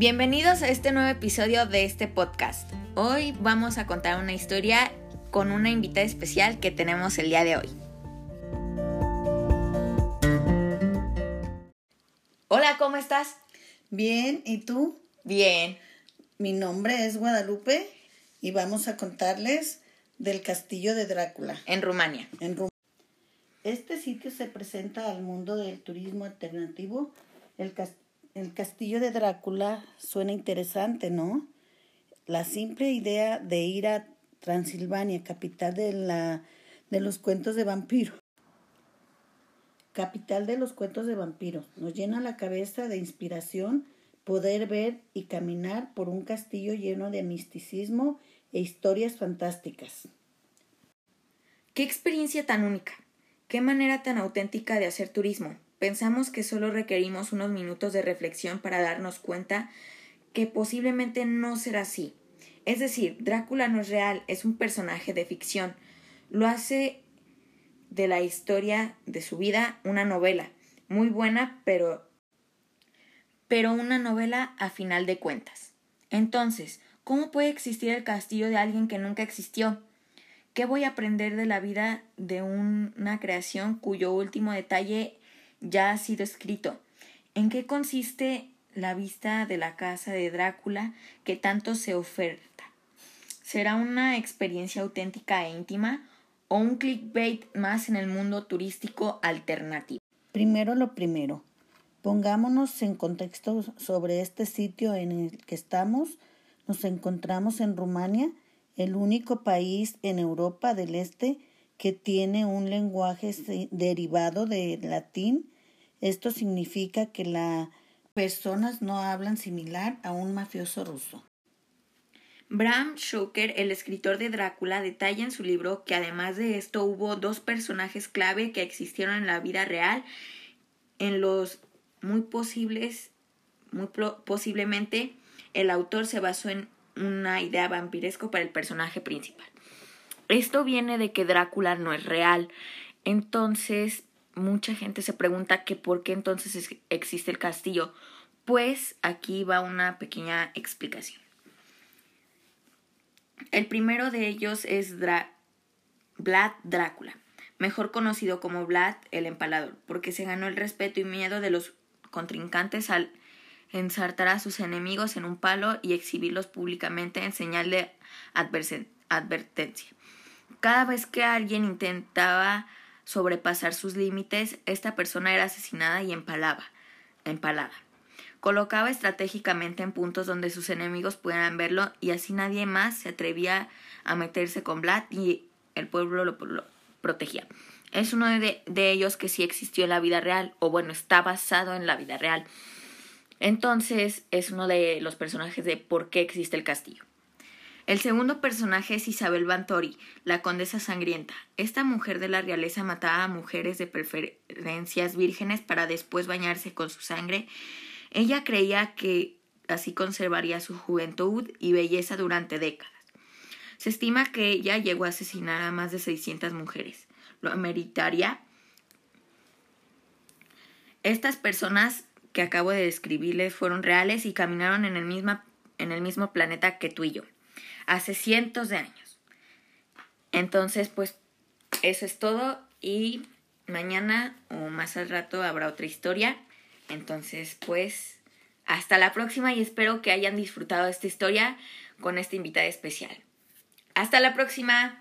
Bienvenidos a este nuevo episodio de este podcast. Hoy vamos a contar una historia con una invitada especial que tenemos el día de hoy. Hola, ¿cómo estás? Bien, ¿y tú? Bien. Mi nombre es Guadalupe y vamos a contarles del castillo de Drácula. En Rumania. En Rum- este sitio se presenta al mundo del turismo alternativo. El, cas- el castillo de Drácula suena interesante, ¿no? La simple idea de ir a Transilvania, capital de, la, de los cuentos de vampiros. Capital de los cuentos de vampiros. Nos llena la cabeza de inspiración poder ver y caminar por un castillo lleno de misticismo e historias fantásticas. Qué experiencia tan única. Qué manera tan auténtica de hacer turismo. Pensamos que solo requerimos unos minutos de reflexión para darnos cuenta que posiblemente no será así. Es decir, Drácula no es real, es un personaje de ficción. Lo hace de la historia de su vida una novela, muy buena, pero pero una novela a final de cuentas. Entonces, ¿cómo puede existir el castillo de alguien que nunca existió? ¿Qué voy a aprender de la vida de un- una creación cuyo último detalle ya ha sido escrito? ¿En qué consiste la vista de la casa de Drácula que tanto se oferta? ¿Será una experiencia auténtica e íntima o un clickbait más en el mundo turístico alternativo? Primero lo primero. Pongámonos en contexto sobre este sitio en el que estamos. Nos encontramos en Rumania, el único país en Europa del Este que tiene un lenguaje derivado del latín. Esto significa que las personas no hablan similar a un mafioso ruso. Bram Stoker, el escritor de Drácula, detalla en su libro que además de esto hubo dos personajes clave que existieron en la vida real en los muy posibles, muy posiblemente el autor se basó en una idea vampiresco para el personaje principal. Esto viene de que Drácula no es real. Entonces, mucha gente se pregunta que por qué entonces es- existe el castillo. Pues aquí va una pequeña explicación. El primero de ellos es Vlad Drácula, mejor conocido como Vlad el Empalador, porque se ganó el respeto y miedo de los contrincantes al ensartar a sus enemigos en un palo y exhibirlos públicamente en señal de advertencia. Cada vez que alguien intentaba sobrepasar sus límites, esta persona era asesinada y empalaba, empalada. Colocaba estratégicamente en puntos donde sus enemigos pudieran verlo y así nadie más se atrevía a meterse con Vlad y el pueblo lo, protegía. Es uno de ellos que sí existió en la vida real, o bueno, está basado en la vida real. Entonces es uno de los personajes de por qué existe el castillo. El segundo personaje es Isabel Bantori, la condesa sangrienta. Esta mujer de la realeza mataba a mujeres de preferencias vírgenes para después bañarse con su sangre. Ella creía que así conservaría su juventud y belleza durante décadas. Se estima que ella llegó a asesinar a más de 600 mujeres. ¿Lo meritaría? Estas personas que acabo de describirles fueron reales y caminaron en el, misma, en el mismo planeta que tú y yo, hace cientos de años. Entonces, pues, eso es todo y mañana o más al rato habrá otra historia. Entonces, pues, hasta la próxima y espero que hayan disfrutado esta historia con esta invitada especial. Hasta la próxima.